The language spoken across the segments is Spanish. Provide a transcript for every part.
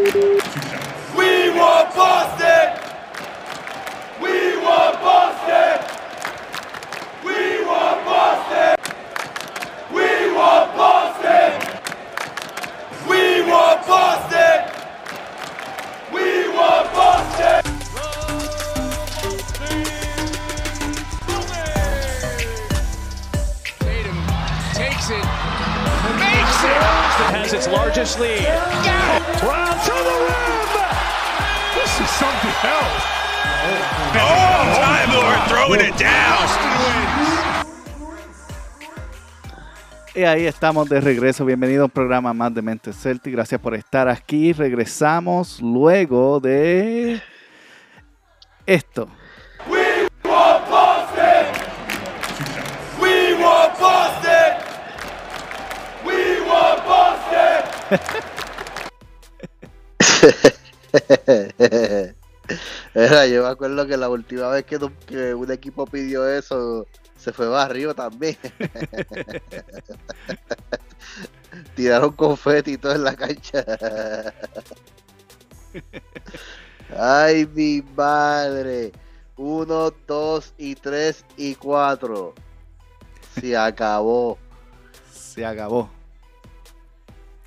We want Boston! We want Boston! We want Boston! We want Boston! We want Boston! We want Boston! Tatum takes it, makes it. Has its largest lead. Else. Oh, Time Lord throwing it down. Y ahí estamos de regreso. Bienvenido a un programa más de Mente Celtic. Gracias por estar aquí. Regresamos luego de esto. We want Boston! We want Boston! We want Boston! Era, yo me acuerdo que la última vez que, tu- que un equipo pidió eso, se fue barrio también. Tiraron confeti y todo en la cancha. Ay, mi madre. Uno, dos y tres y cuatro. Se acabó. Se acabó.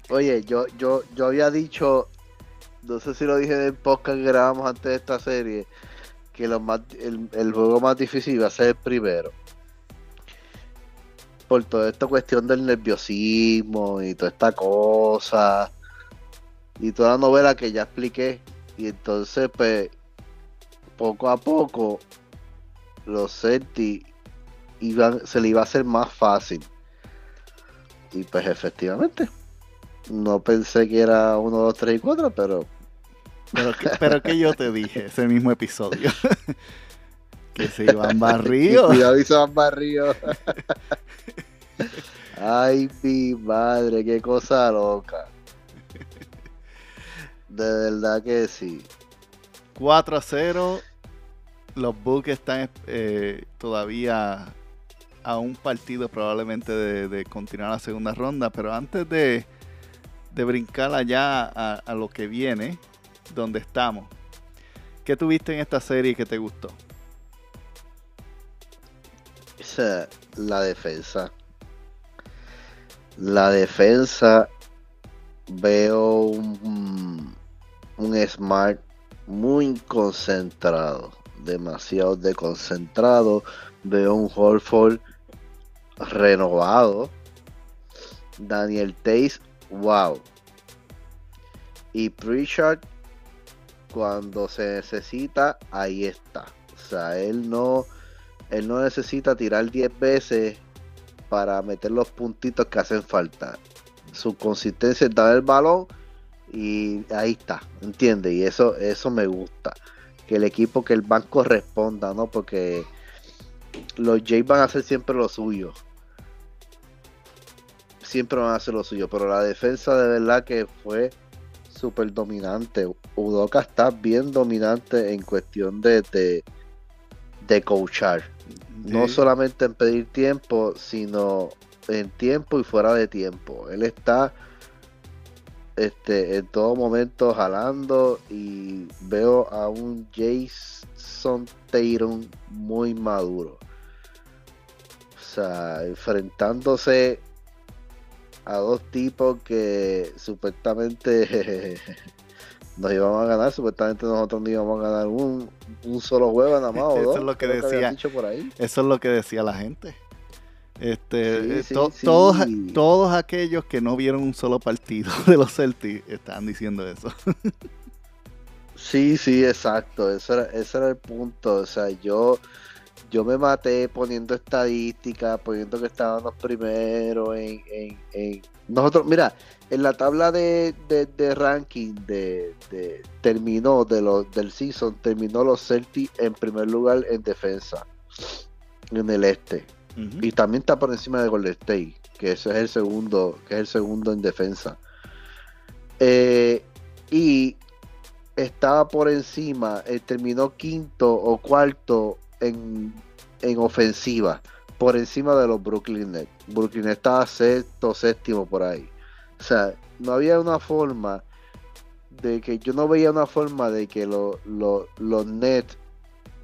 Oye, yo, yo, yo había dicho, no sé si lo dije en el podcast que grabamos antes de esta serie, que lo más, el, el juego más difícil iba a ser el primero. Por toda esta cuestión del nerviosismo y toda esta cosa. Y toda la novela que ya expliqué. Y entonces, pues, poco a poco, los Celtics iban, se le iba a hacer más fácil. Y pues efectivamente. No pensé que era 1, 2, 3 y 4, pero Pero que, pero que yo te dije ese mismo episodio. que se iban barridos. cuidado y se van barridos. Ay, mi madre, qué cosa loca. De verdad que sí. 4 a 0. Los Bucks están eh, todavía a un partido probablemente de, de continuar la segunda ronda. Pero antes de, de brincar allá a, lo que viene, donde estamos, ¿qué tuviste en esta serie que te gustó? La defensa. La defensa. Veo un, un Smart muy concentrado. Demasiado desconcentrado. Veo un Horford renovado. Daniel Tays, wow. Y Pritchard, cuando se necesita, ahí está. O sea, él no, él no necesita tirar 10 veces para meter los puntitos que hacen falta. Su consistencia es dar el balón y ahí está, ¿entiendes? Y eso, eso me gusta. Que el equipo, que el banco responda, ¿no? Porque los Jays van a hacer siempre lo suyo. Siempre van a hacer lo suyo. Pero la defensa de verdad que fue súper dominante. Udoka está bien dominante en cuestión de, de, de coachar. No solamente en pedir tiempo, sino en tiempo y fuera de tiempo. Él está este, en todo momento jalando y veo a un Jason Tatum muy maduro. O sea, enfrentándose a dos tipos que supuestamente nos íbamos a ganar, supuestamente nosotros no íbamos a ganar un, un solo juego nada más o Eso dos. es lo que decía. dicho por ahí. Eso es lo que decía la gente. Este, Sí, eh, sí, to- sí. Todos, todos aquellos que no vieron un solo partido de los Celtics estaban diciendo eso. Sí, sí, exacto. Eso era, ese era el punto. O sea, yo, yo me maté poniendo estadísticas, poniendo que estábamos primero en, en, en- Nosotros, mira, en la tabla de, de, de ranking de, de- terminó de los del season, terminó los Celtics en primer lugar en defensa. En el este. Y también está por encima de Golden State, que ese es el segundo, que es el segundo en defensa. Eh, y estaba por encima, eh, terminó quinto o cuarto en, en ofensiva, por encima de los Brooklyn Nets. Brooklyn estaba sexto, séptimo por ahí. O sea, no había una forma de que yo no veía una forma de que lo- lo- los Nets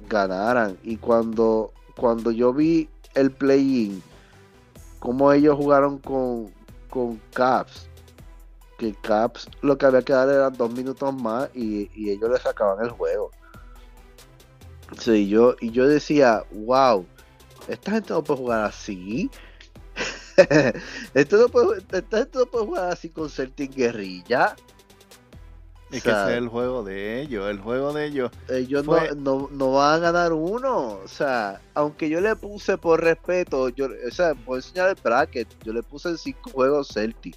ganaran. Y cuando, cuando yo vi el play-in, cómo ellos jugaron con, con Caps, que Caps lo que había que dar eran dos minutos más y, y ellos le sacaban el juego. Sí, yo, y yo decía, wow, esta gente no puede jugar así. Esto no puede, esta gente no puede jugar así con Celtic Guerrilla. Es O que sea, ese es el juego de ellos. El juego de ellos. ellos Fue- no, no, no van a ganar uno. O sea, aunque yo le puse por respeto, yo, o sea, por enseñar el bracket, yo le puse en cinco juegos Celtic.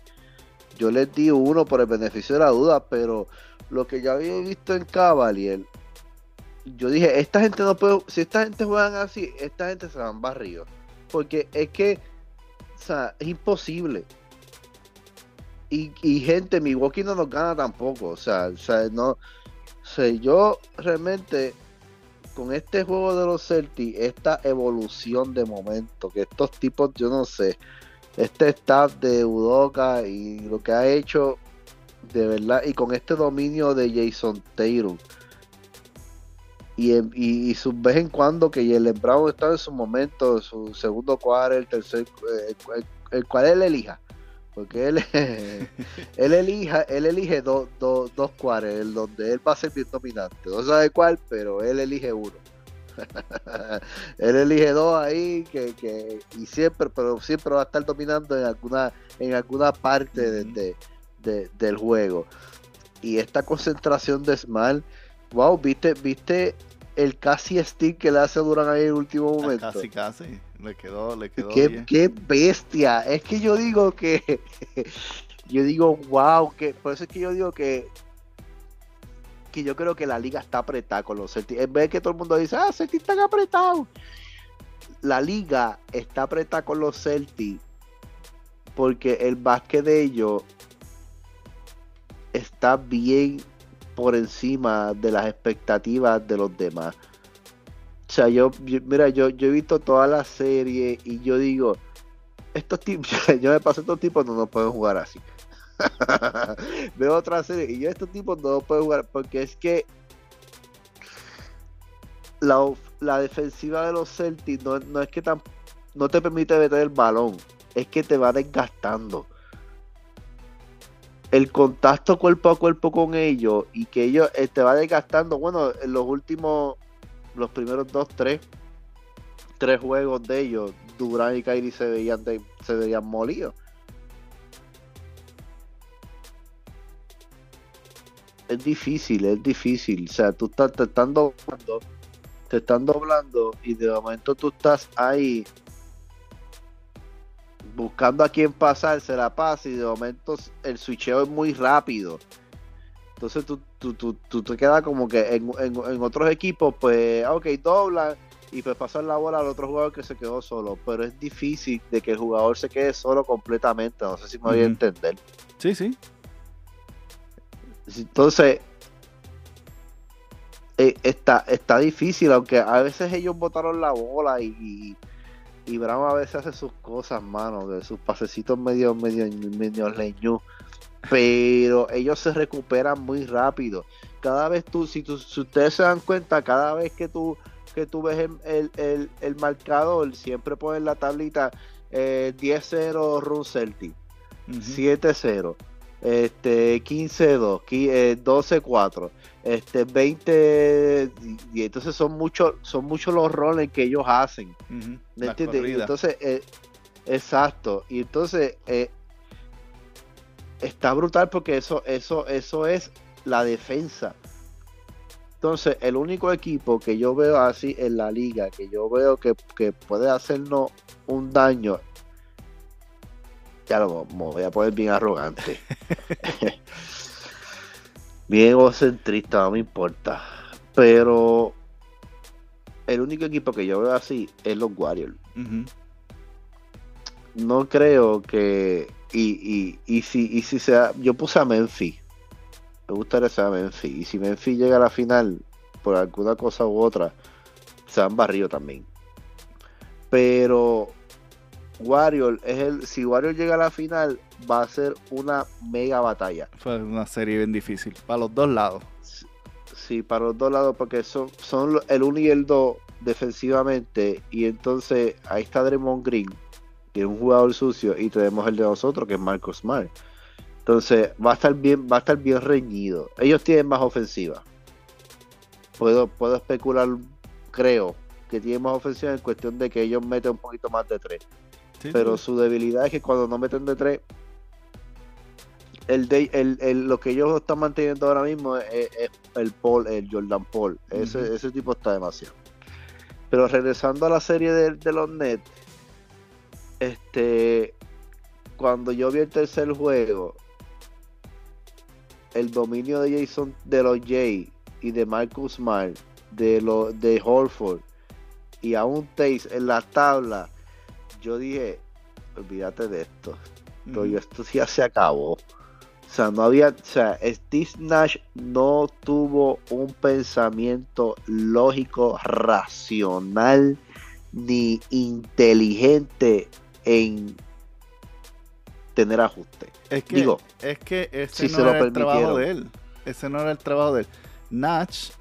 Yo les di uno por el beneficio de la duda, pero lo que ya había visto en Cavalier, yo dije, esta gente no puede, si esta gente juegan así, esta gente se van barridos. Porque es que, o sea, es imposible. Y, y gente, Milwaukee no nos gana tampoco. O sea, o sea no, o sea, yo realmente con este juego de los Celtics, esta evolución de momento, que estos tipos, yo no sé, este staff de Udoka y lo que ha hecho, de verdad, y con este dominio de Jason Taylor. Y, y, y su vez en cuando que Jalen Brown está en su momento, su segundo cuadro, el tercer, eh, el, el cual él elija. Porque él, él elija, él elige dos dos dos cuares, el donde él va a ser bien dominante. No sabe cuál, pero él elige uno. él elige dos ahí que, que y siempre, pero siempre va a estar dominando en alguna, en alguna parte de- de- de- del juego. Y esta concentración de Smart, wow, viste, viste el casi stick que le hace Durán ahí en el último momento. Casi, casi. Le quedó, le quedó Qué, bien. qué bestia. Es que yo digo que. yo digo, wow. Que, por eso es que yo digo que. Que yo creo que la liga está apretada con los Celtics. En vez de que todo el mundo dice, ah, Celtics están apretados. La liga está apretada con los Celtics. Porque el básquet de ellos está bien por encima de las expectativas de los demás. O sea, yo, mira, yo, yo he visto toda la serie y yo digo, estos tipos, yo me paso estos tipos no, no pueden jugar así. Veo otra serie y yo estos tipos no pueden jugar porque es que la, la defensiva de los Celtics no, no es que tan, no te permite meter el balón, es que te va desgastando. El contacto cuerpo a cuerpo con ellos y que ellos eh, te va desgastando. Bueno, en los últimos los primeros dos, tres, tres juegos de ellos, Durán y Kyrie se veían de- se veían molidos. Es difícil, es difícil. O sea, tú estás, te están doblando, te están doblando y de momento tú estás ahí buscando a quién pasar, se la pasa y de momento el switcheo es muy rápido. Entonces tú, tú, tú, tú te quedas como que en, en- en otros equipos, pues, ok, doblan y pues pasan la bola al otro jugador que se quedó solo. Pero es difícil de que el jugador se quede solo completamente. No sé si me voy a entender. Sí, sí. Entonces, eh, está, está difícil, aunque a veces ellos botaron la bola y, y, y Brown a veces hace sus cosas, mano, de sus pasecitos medio, medio, medio leñú. Pero ellos se recuperan muy rápido. Cada vez tú, si, tú, si ustedes se dan cuenta, cada vez que tú, que tú ves el, el, el- el marcador, siempre ponen la tablita eh, 10-0 Run Celtic. Ujú. 7-0, este, 15-2, qui- eh, 12-4, este, 20 y, entonces son muchos son muchos los roles que ellos hacen, Ujú. ¿me entiendes? Y entonces, eh, exacto, y entonces eh, está brutal porque eso, eso, eso es la defensa. Entonces, el único equipo que yo veo así en la liga, que yo veo que, que puede hacernos un daño, ya lo me voy a poner bien arrogante. bien egocentrista, no me importa. Pero el único equipo que yo veo así es los Warriors. No creo que y, y, y si y si sea yo puse a Memphis. Me gustaría que sea Memphis. Y si Memphis llega a la final por alguna cosa u otra se han barrido también. Pero Warrior es el si Warrior llega a la final va a ser una mega batalla. Fue una serie bien difícil. Para los dos lados. Sí, para los dos lados, porque son, son el 1 y el 2 defensivamente. Y entonces ahí está Draymond Green, que es un jugador sucio, y tenemos el de nosotros, que es Marcos Smart. Entonces va a estar bien, va a estar bien reñido. Ellos tienen más ofensiva. Puedo, puedo especular, creo, que tienen más ofensiva en cuestión de que ellos meten un poquito más de tres. Sí, Pero sí. su debilidad es que cuando no meten de tres, el, de, el, el- lo que ellos están manteniendo ahora mismo es, es el Paul, el Jordan Paul. Ese, ese tipo está demasiado. Pero regresando a la serie de, de los Nets, este, cuando yo vi el tercer juego, el dominio de Jason, de los Jay y de Marcus Smart, de los de Horford y aún Taze en la tabla, yo dije, olvídate de esto. Esto ya se acabó. O sea, no había, o sea, Steve Nash no tuvo un pensamiento lógico, racional, ni inteligente en tener ajuste. Es que, Digo, es que ese si no se lo era el trabajo de él. Ese no era el trabajo de él. Nash,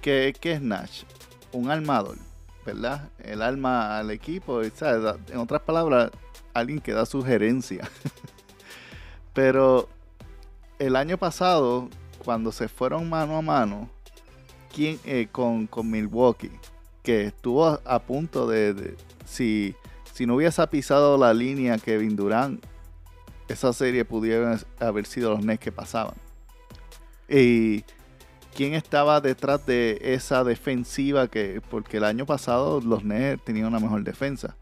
¿qué, qué es Nash? Un armador, ¿verdad? El arma al equipo. ¿sabes? En otras palabras, alguien que da sugerencia. Pero el año pasado, cuando se fueron mano a mano ¿quién, eh, con, Milwaukee, que estuvo a, punto de, de- si, si no hubiese pisado la línea Kevin Durant, esa serie pudiera haber sido los Nets que pasaban. Y quién estaba detrás de esa defensiva que, porque el año pasado los Nets tenían una mejor defensa.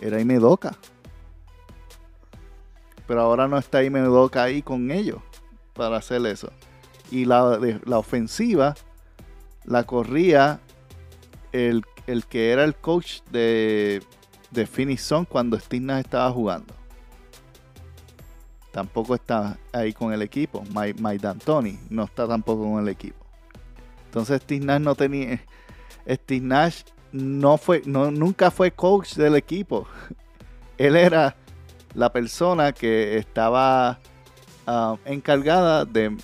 Era Imedoka. Pero ahora no está Imedoka ahí con ellos para hacer eso. Y la, la ofensiva la corría el, el que era el coach de, de Phoenix cuando Steve Nash estaba jugando. Tampoco está ahí con el equipo. Mike, D'Antoni no está tampoco con el equipo. Entonces no tenía. Steve no fue, no, nunca fue coach del equipo. Él era la persona que estaba ah, encargada de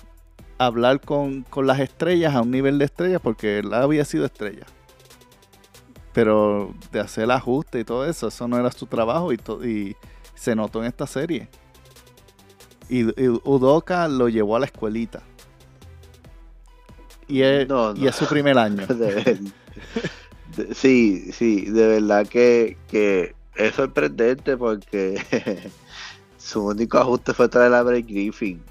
hablar con, con las estrellas a un nivel de estrellas porque él había sido estrella. Pero de hacer el ajuste y todo eso, eso no era su trabajo y, to- y se notó en esta serie. Y, y Udoka lo llevó a la escuelita. Y es, No, y es su primer año. De ver- de- sí, sí, de verdad que, que es sorprendente porque su único ajuste fue traer a Blake Griffin,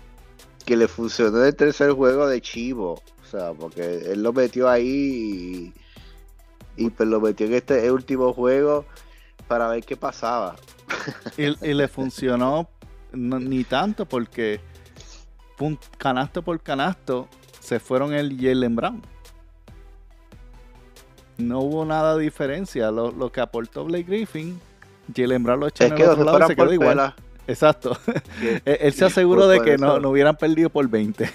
que le funcionó en el tercer juego de Chivo, o sea, porque él lo metió ahí y, y, pues lo metió en este último juego para ver qué pasaba. Y, y le funcionó no- ni tanto porque canasto por canasto se fueron el Jalen Brown. No hubo nada de diferencia. Lo, lo que aportó Blake Griffin, Jalen Brown lo echó Es en que el otro lado y se quedó igual. pela, Exacto. que- él, se aseguró de que no, no hubieran perdido por 20.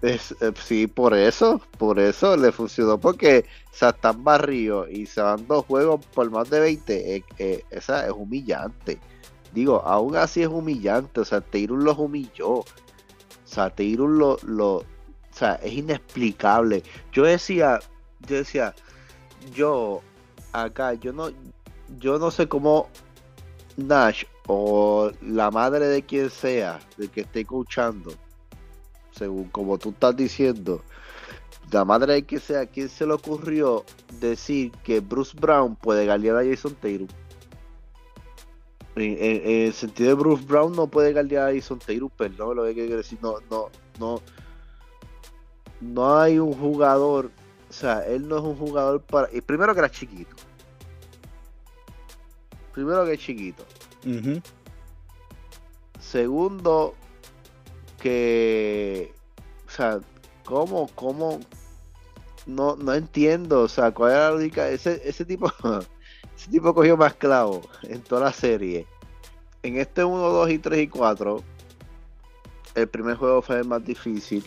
Es, eh, sí, por eso, por eso le funcionó, porque o sea, están barridos y se van dos juegos por más de 20, eh, eh, esa es humillante. Digo, aún así es humillante, o sea, Teirun los humilló. O sea, Teirun lo, lo, o sea, es inexplicable. Yo decía, yo decía, yo acá, yo no, yo no sé cómo Nash o la madre de quien sea, de que esté escuchando, según como tú estás diciendo, la madre de quien sea, ¿quién se le ocurrió decir que Bruce Brown puede guardiar a Jason Taylor? En, el sentido de Bruce Brown no puede guardiar a Jason Taylor, perdón, lo que quiero decir, no, no, no, no hay un jugador, o sea, él no es un jugador para, y primero que era chiquito, primero que es chiquito, Segundo, que, o sea, ¿cómo, cómo? No, no entiendo, o sea, cuál era la lógica. Ese, ese tipo, ese tipo cogió más clavo en toda la serie. En este 1, 2 y 3 y 4, el primer juego fue el más difícil.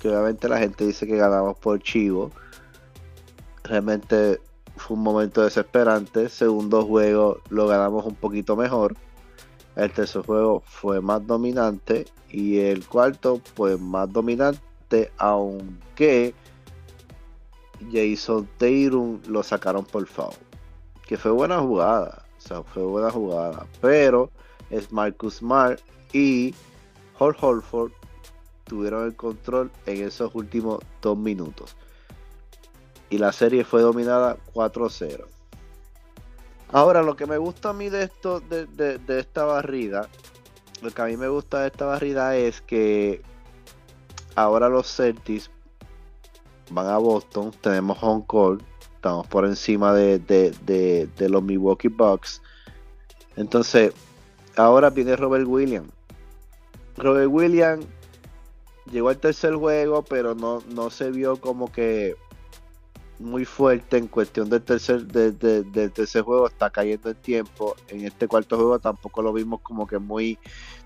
Que obviamente la gente dice que ganamos por chivo. Realmente fue un momento desesperante. Segundo juego lo ganamos un poquito mejor. El tercer juego fue más dominante y el cuarto pues más dominante, aunque Jason Tatum lo sacaron por foul. Que fue buena jugada, o sea, fue buena jugada, pero es Marcus Smart y Hall Holford tuvieron el control en esos últimos dos minutos. Y la serie fue dominada 4-0. Ahora, lo que me gusta a mí de esto, de, de, esta barrida, lo que a mí me gusta de esta barrida es que ahora los Celtics van a Boston, tenemos home court, estamos por encima de, de, los Milwaukee Bucks. Entonces, ahora viene Robert Williams. Robert Williams llegó al tercer juego, pero no, no se vio como que muy fuerte en cuestión del tercer, del tercer juego, está cayendo el tiempo. En este cuarto juego tampoco lo vimos como que muy,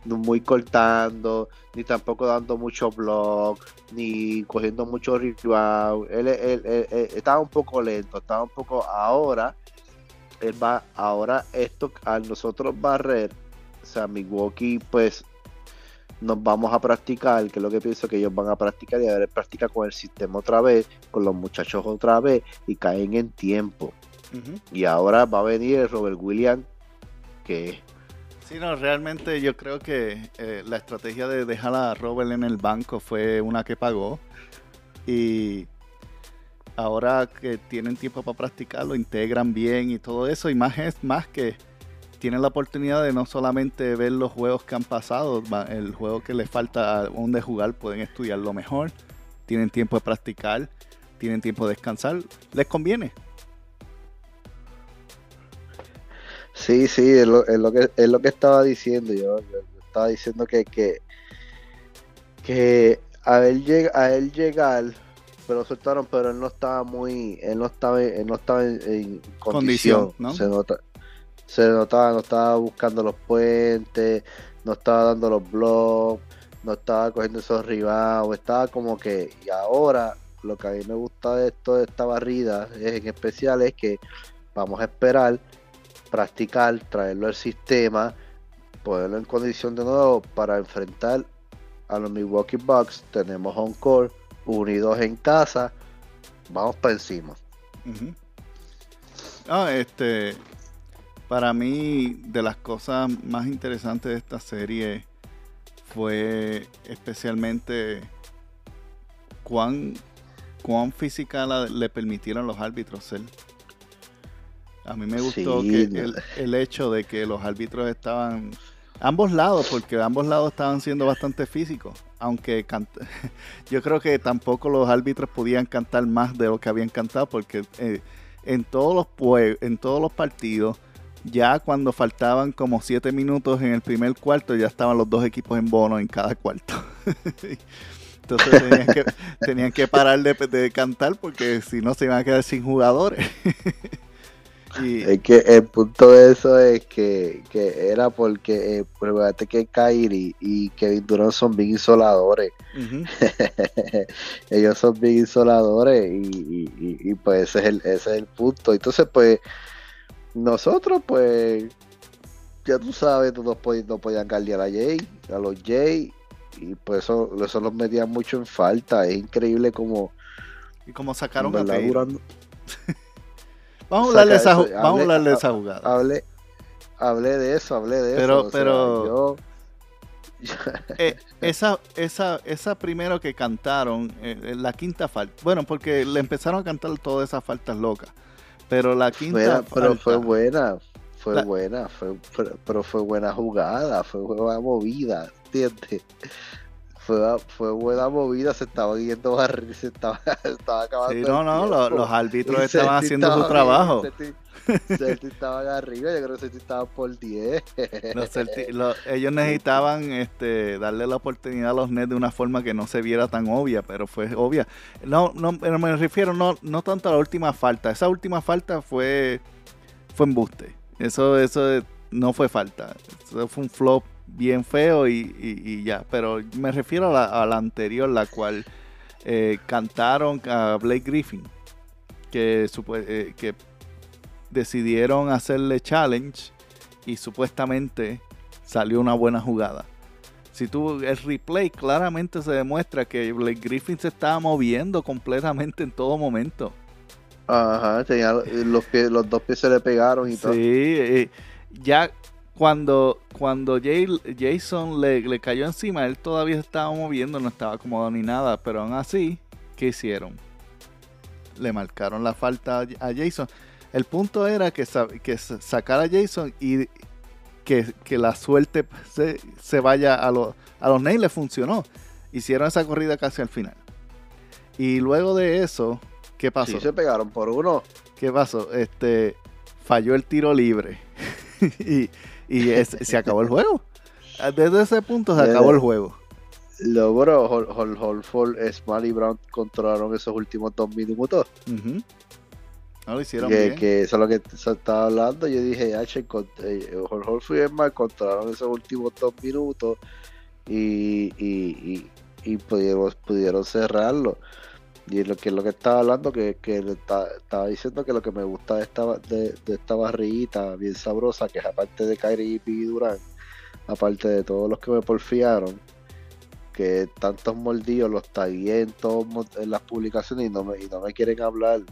muy cortando, ni tampoco dando mucho block, ni cogiendo mucho ritual. Él, estaba un poco lento, estaba un poco ahora. Él va, ahora esto al nosotros barrer, o sea, Milwaukee pues nos vamos a practicar, que es lo que pienso que ellos van a practicar y a ver práctica con el sistema otra vez, con los muchachos otra vez y caen en tiempo. Y ahora va a venir el Robert Williams, que... Sí, no, realmente yo creo que eh, la estrategia de dejar a Robert en el banco fue una que pagó. Y ahora que tienen tiempo para practicar, lo integran bien y todo eso. Y más es más que tienen la oportunidad de no solamente ver los juegos que han pasado, el juego que les falta donde jugar, pueden estudiarlo mejor, tienen tiempo de practicar, tienen tiempo de descansar, les conviene. Sí, sí, es lo, que, es lo que estaba diciendo yo. estaba diciendo que, que, que a, él a él llegar, pero lo soltaron, pero él no estaba muy, él no estaba, él no estaba en, condición, ¿no? Se nota, se notaba, no estaba buscando los puentes, no estaba dando los blogs, no estaba cogiendo esos rebounds, estaba como que, y ahora lo que a mí me gusta de esto, de esta barrida, es, en especial es que vamos a esperar, practicar, traerlo al sistema, ponerlo en condición de nuevo para enfrentar a los Milwaukee Bucks. Tenemos un core unidos en casa, vamos para encima. Ah, este, para mí, de las cosas más interesantes de esta serie fue especialmente cuán, cuán física le permitieron los árbitros ser. A mí me gustó que el, hecho de que los árbitros estaban ambos lados, porque ambos lados estaban siendo bastante físicos, aunque yo creo que tampoco los árbitros podían cantar más de lo que habían cantado, porque eh, en todos los en todos los partidos ya cuando faltaban como siete minutos en el primer cuarto, ya estaban los dos equipos en bono en cada cuarto. Entonces tenían que, parar de, cantar porque si no se iban a quedar sin jugadores. y... Es que el punto de eso es que, era porque, eh, que Kyrie y Kevin Durant son bien isoladores. Ellos son bien isoladores y, y, pues ese es, el, ese es el punto. Entonces pues nosotros, pues, ya tú sabes, no, no podían guardiar a Jay, a los Jay, y pues eso, eso los metía mucho en falta. Es increíble como. Y como sacaron a vamos a hablar de esa, vamos a hablar de esa jugada. Hablé, hablé de eso, hablé de pero, eso. Pero. Eh, esa, esa, esa primero que cantaron, eh, la quinta falta. Bueno, porque le empezaron a cantar todas esas faltas locas. Pero la quinta. pero fue buena, fue buena, fue, pero fue buena jugada, fue buena movida, ¿entiendes? Fue, fue buena movida, se estaba yendo barril, se estaba, estaba acabando. Sí, no, no, los, árbitros estaban haciendo su trabajo. Celtic estaban arriba, yo creo que Celtic estaba por 10. ellos necesitaban este, darle la oportunidad a los Nets de una forma que no se viera tan obvia, pero fue obvia. No, no, me refiero no, no tanto a la última falta. Esa última falta fue, fue embuste. Eso, eso no fue falta. Eso fue un flop bien feo y, ya. Pero me refiero a la, anterior, la cual eh, cantaron a Blake Griffin. Que, eh, que decidieron hacerle challenge y supuestamente salió una buena jugada. Si tú el replay claramente se demuestra que Blake Griffin se estaba moviendo completamente en todo momento. Ajá, tenía los, pies, los dos pies se le pegaron y Sí, todo. eh, ya cuando, cuando Jay- Jason le, le cayó encima, él todavía estaba moviendo, no estaba acomodado ni nada, pero aún así, ¿qué hicieron? Le marcaron la falta a Jason. El punto era que, que sa- sacar a Jason y que, que la suerte se, se vaya a, los a los Nets le funcionó. Hicieron esa corrida casi al final. Y luego de eso, ¿qué pasó? Sí, se pegaron por uno. ¿Qué pasó? Este falló el tiro libre y, y es- se acabó el juego. Desde ese punto se acabó el juego. Hol, Hol, Holford, Smart y Brown controlaron esos últimos dos minutos. Ujú. No lo hicieron Que, bien. que eso es lo que se estaba hablando. Yo dije, H, Hol, Holford y Smart controlaron esos últimos dos minutos y, y, y, y pudieron, pudieron cerrarlo. Y lo que lo que estaba hablando, que, que estaba diciendo que lo que me gusta de esta, de, de esta barriguita bien sabrosa, que es aparte de Kyrie y Durán, aparte de todos los que me porfiaron, que tantos mordidos los tagué en, todos en las publicaciones y no, me, y no me quieren hablar.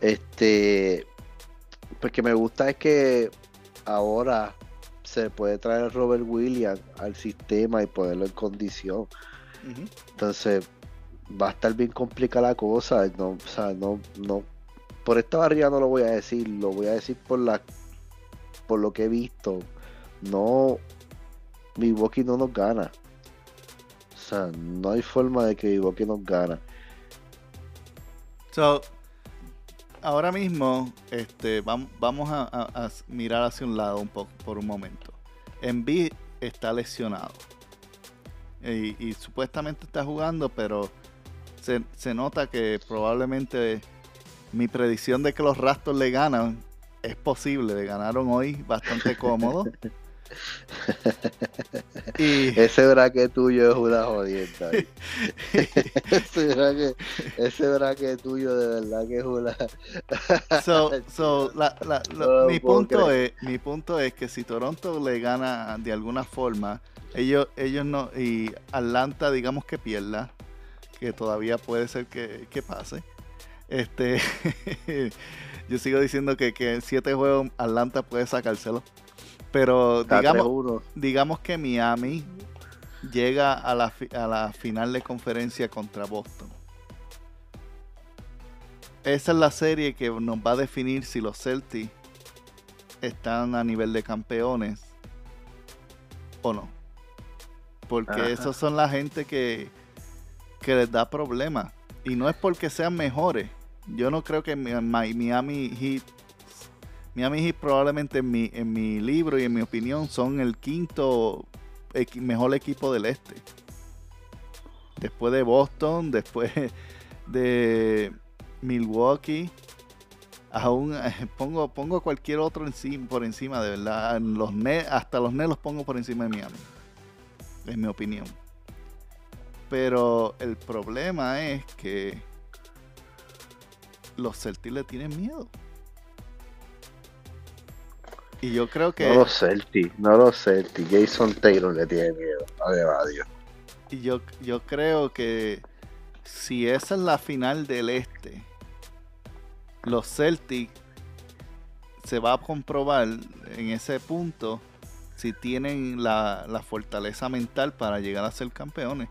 Este, pues que me gusta es que ahora se puede traer a Robert Williams al sistema y ponerlo en condición. Entonces va a estar bien complicada la cosa. No, o sea, no, no. Por esta barriga no lo voy a decir, lo voy a decir por la por lo que he visto. No, Milwaukee no nos gana. O sea, no hay forma de que Milwaukee nos gana. So, ahora mismo este, vam- vamos a, mirar hacia un lado un poco por un momento. Embiid está lesionado. Y supuestamente está jugando, pero se, se nota que probablemente mi predicción de que los Raptors le ganan es posible. Le ganaron hoy bastante cómodo. y, Ese braque tuyo es una jodienda. ese, braque, ese braque tuyo de verdad que es una. So, so, la- la- la- No lo mi, punto es, mi punto es que si Toronto le gana de alguna forma, ellos, ellos no, y Atlanta digamos que pierda, que todavía puede ser que, que pase. Este, yo sigo diciendo que, que en siete juegos Atlanta puede sacárselo. Pero digamos, 3-1. digamos que Miami llega a la, a la final de conferencia contra Boston. Esa es la serie que nos va a definir si los Celtics están a nivel de campeones o no. Porque Ajá. esos son la gente que, que les da problemas. Y no es porque sean mejores. Yo no creo que Mi- Mi- Miami Heat Miami Heat probablemente en mi, en mi libro y en mi opinión son el quinto mejor equipo del este. Después de Boston, después de Milwaukee, aún eh, pongo, pongo cualquier otro encima, por encima, de verdad. Los Nets- hasta los Nets los pongo por encima de Miami. Es mi opinión. Pero el problema es que los Celtics le tienen miedo. Y yo creo que No los Celtics, no los Celtics. Jason Taylor le tiene miedo. Dios. Y yo, yo creo que si esa es la final del este, los Celtics se va a comprobar en ese punto si tienen la, la fortaleza mental para llegar a ser campeones.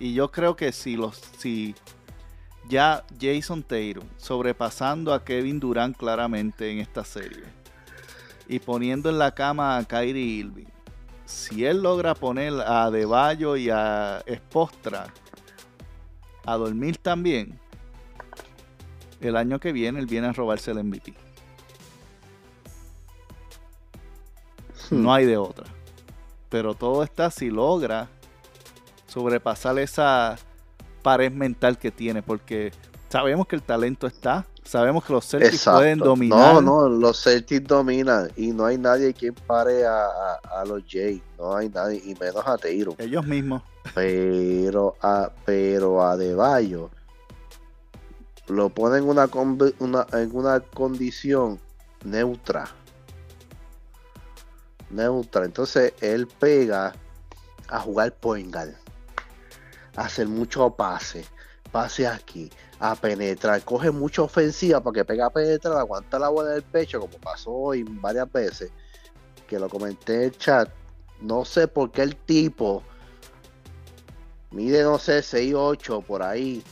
Y yo creo que si los si ya Jason Taylor sobrepasando a Kevin Durant claramente en esta serie y poniendo en la cama a Kyrie Irving si él logra poner a Adebayo y a Espostra a dormir también, el año que viene él viene a robarse el MVP. No hay de otra. Pero todo está si logra sobrepasar esa pared mental que tiene, porque sabemos que el talento está, sabemos que los Celtics pueden dominar. No, no, los Celtics dominan y no hay nadie quien pare a, a, a los Jays. No hay nadie, y menos a Taylor. Ellos mismos. Pero a, pero a Deballo lo ponen en una, una- en una condición neutra. neutral. Entonces él pega a jugar poingal, hacer mucho pase, pase aquí, a penetrar, coge mucha ofensiva para que pega a penetrar, aguanta la bola del pecho, como pasó hoy varias veces, que lo comenté en el chat. No sé por qué el tipo mide, no sé, 6'8 por ahí.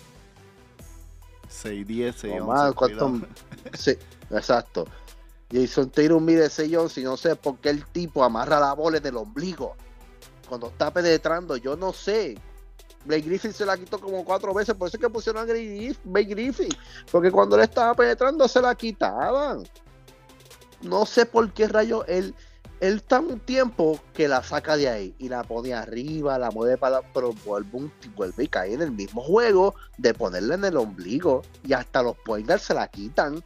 6'10, 6'11. o más, ¿cuánto? Sí, exacto. Jason Taylor mide 6'11 y no sé por qué el tipo amarra la bola en el ombligo. Cuando está penetrando, yo no sé. Blake Griffin se la quitó como cuatro veces, por eso es que pusieron a Blake Griffin. Porque cuando él estaba penetrando se la quitaban. No sé por qué rayo él, él está un tiempo que la saca de ahí y la pone arriba, la mueve para pero vuelve, vuelve y cae en el mismo juego de ponerla en el ombligo y hasta los pointers se la quitan.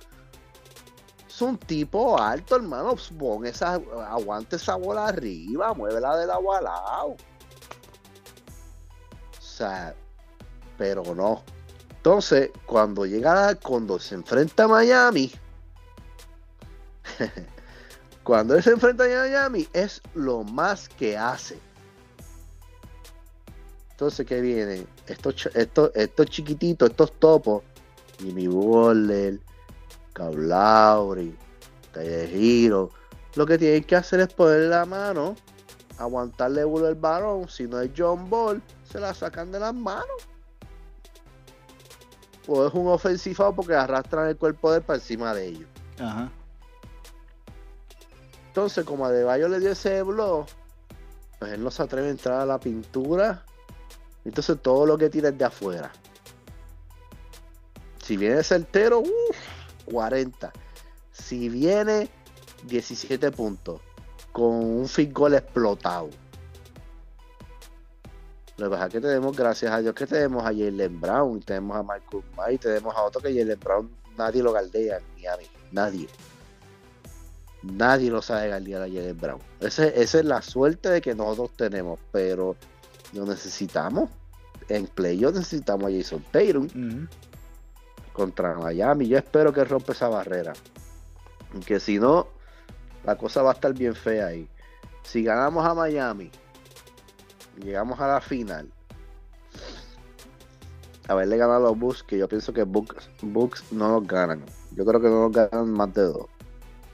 Es un tipo alto, hermano. Pon esa, aguante esa bola arriba, muévela del agua al lado. Pero no. Entonces, cuando llega, cuando se enfrenta a Miami, cuando él se enfrenta a Miami, es lo más que hace. Entonces, ¿qué viene? Estos, ch- estos, estos chiquititos, estos topos, Jimmy Lowry, Tyler Hero, lo que tienen que hacer es poner la mano, aguantarle el varón, si no es John Ball, se la sacan de las manos. O es un ofensivado porque arrastran el cuerpo de él para encima de ellos. Ajá. Entonces, como Adebayo le dio ese blog, pues él no se atreve a entrar a la pintura. Entonces, todo lo que tira es de afuera. Si viene certero, uff, 40. Si viene 17 puntos, con un field goal explotado. Lo que pasa es que tenemos, gracias a Dios, que tenemos a Jalen Brown, tenemos a Marcus May, tenemos a otro que Jalen Brown nadie lo galdea en Miami. Nadie. Nadie lo sabe galdear a Jalen Brown. Ese- esa es la suerte de que nosotros tenemos, pero lo necesitamos. En playoff necesitamos a Jason Ujú. contra Miami. Yo espero que rompa esa barrera. Que si no, la cosa va a estar bien fea ahí. Si ganamos a Miami, llegamos a la final. Haberle ganado a los Bucks, que yo pienso que Bucks, Bucks no nos ganan. Yo creo que no nos ganan más de dos.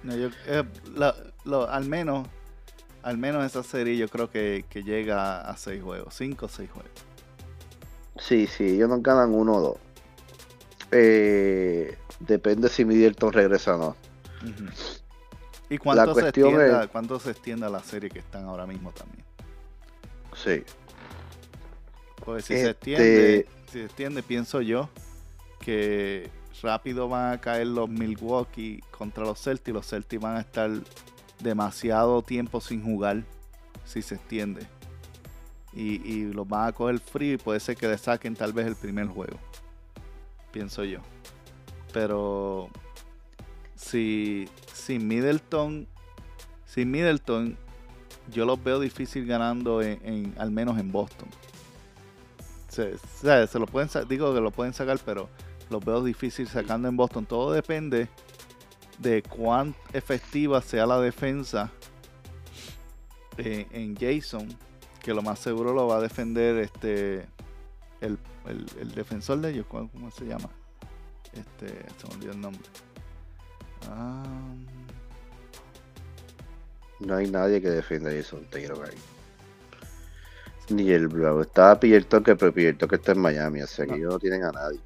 No, yo- eh, lo- al menos al menos esa serie yo creo que, que llega a seis juegos, cinco o seis juegos. Sí, sí, ellos nos ganan uno o dos. Eh, depende si Middleton regresa o no. ¿Y cuánto se, cuestión extienda, es- cuánto se extienda la serie que están ahora mismo también? Sí. Porque si Este- se extiende, si se extiende, pienso yo que rápido van a caer los Milwaukee contra los Celtics. Los Celtics van a estar demasiado tiempo sin jugar si se extiende. Y, y los van a coger frío y puede ser que le saquen tal vez el primer juego. Pienso yo. Pero si, si Middleton, si Middleton, yo los veo difícil ganando en, al menos en Boston. Se, lo pueden digo que lo pueden sacar, pero los veo difícil sacando en Boston. Todo depende de cuán efectiva sea la defensa eh, en Jason, que lo más seguro lo va a defender este el, el- defensor de ellos, ¿cómo, se llama? Este, se me olvidó el nombre. Ah, No hay nadie que defienda a Jason Taylor ahí. Ni el Brown. Estaba Pierto que pero Pierto que está en Miami, o sea que No. ellos no tienen a nadie.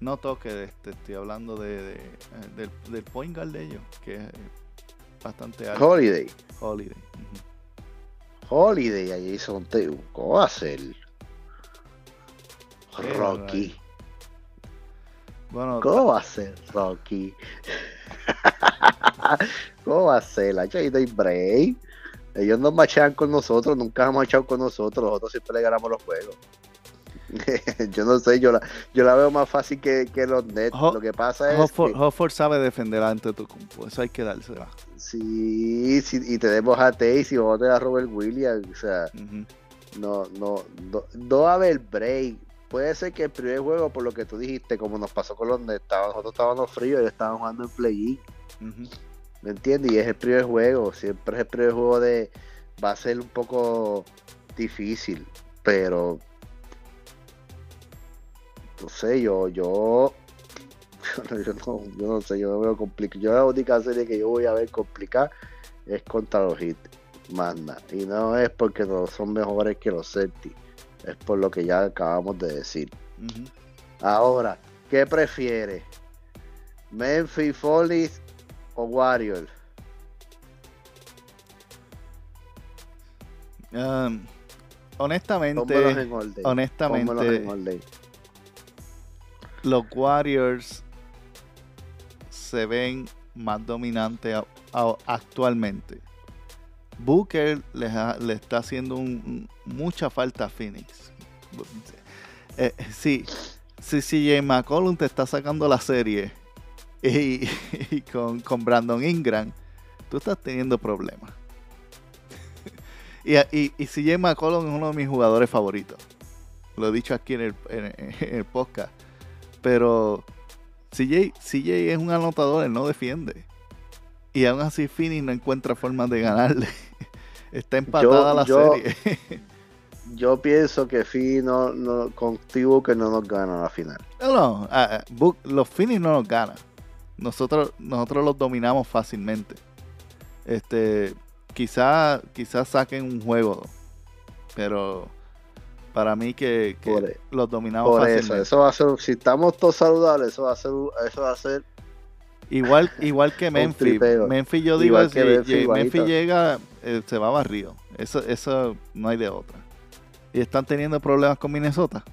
no toque, este, estoy hablando de, de- eh, del, del point guard de ellos, que es bastante alto. Holiday. Holiday. Holiday a Jason Taylor. ¿Cómo va a ser? Rocky. Bueno, ¿Cómo va a ser Rocky? ¿Cómo va a ser? La no hay break. Ellos nos machean con nosotros, nunca han machado con nosotros, nosotros siempre le ganamos los juegos. yo no sé, yo la, yo la veo más fácil que, que los Nets. Ho- Lo que pasa es Hofford, que, Hofford sabe defender ante tu eso hay que dársela. sí, sí, y tenemos a Tays y vamos a tener a Robert Williams, o sea, no, no, no, no va a haber break. Puede ser que el primer juego, por lo que tú dijiste, como nos pasó con los Nets, nosotros estábamos fríos, ellos estaban jugando en play-in. Ujú. ¿Me entiendes? Y es el primer juego. Siempre es el primer juego de. Va a ser un poco difícil. Pero. No sé, yo. Yo. Yo no, yo no sé, yo no veo complicado. Yo la única serie que yo voy a ver complicada es contra los Hits. Más nada. Y no es porque no son mejores que los Celtics. Es por lo que ya acabamos de decir. Ahora, ¿qué prefiere? ¿Memphis, Follies o Warriors? Um, honestamente, honestamente, los Warriors se ven más dominantes a- a- actualmente. Booker les le está haciendo un- mucha falta a Phoenix. Eh, sí, si CJ McCollum te está sacando la serie y, y con, con Brandon Ingram, tú estás teniendo problemas. y, y, y CJ McCollum es uno de mis jugadores favoritos. Lo he dicho aquí en el, en- en el podcast. Pero CJ, CJ es un anotador, él no defiende. Y aún así Finney no encuentra formas de ganarle. Está empatada la yo- serie. Yo pienso que Fee no, no, contigo que no nos gana la final. no, no, ah, ah, los Phoenix no nos ganan. Nosotros, nosotros los dominamos fácilmente. Este, quizá, quizás saquen un juego. Pero para mí que, que Por- e, los dominamos Por eso, fácilmente. eso va a ser, si estamos todos saludables, eso va a ser, eso va a ser Igual, igual que Memphis. Memphis, yo digo, si que Memphis. Memphis llega, eh, se va barrio. Eso, eso no hay de otra. Y están teniendo problemas con Minnesota.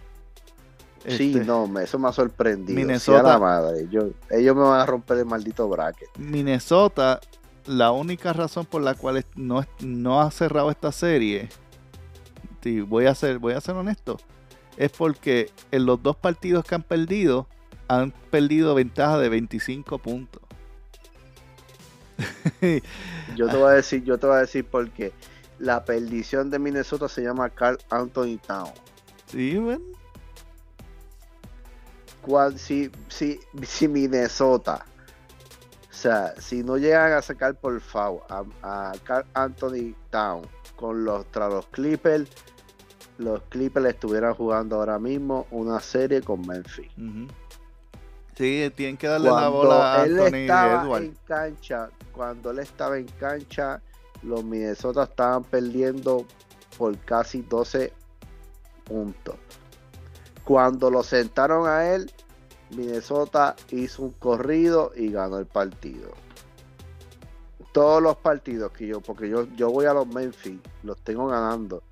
Sí, Este, no, me- eso me ha sorprendido. Minnesota- Sí, a la madre. Yo, ellos me van a romper el maldito bracket. Minnesota, la única razón por la cual no, ha cerrado esta serie, voy a ser, voy a ser honesto, es porque en los dos partidos que han perdido, han perdido ventaja de 25 puntos. Yo te voy a decir, yo te voy a decir por qué. La perdición de Minnesota se llama Carl Anthony Town. sí, bueno, Cual- si, si, si Minnesota, o sea, si no llegan a sacar por favor a, a Carl Anthony Town con los, tras los Clippers, los Clippers estuvieran jugando ahora mismo una serie con Memphis. Sí, tienen que darle la Cuando bola a él Anthony estaba Edwards. en cancha, cuando él estaba en cancha, los Minnesota estaban perdiendo por casi 12 puntos. Cuando lo sentaron a él, Minnesota hizo un corrido y ganó el partido. Todos los partidos que yo, porque yo, yo voy a los Memphis, los tengo ganando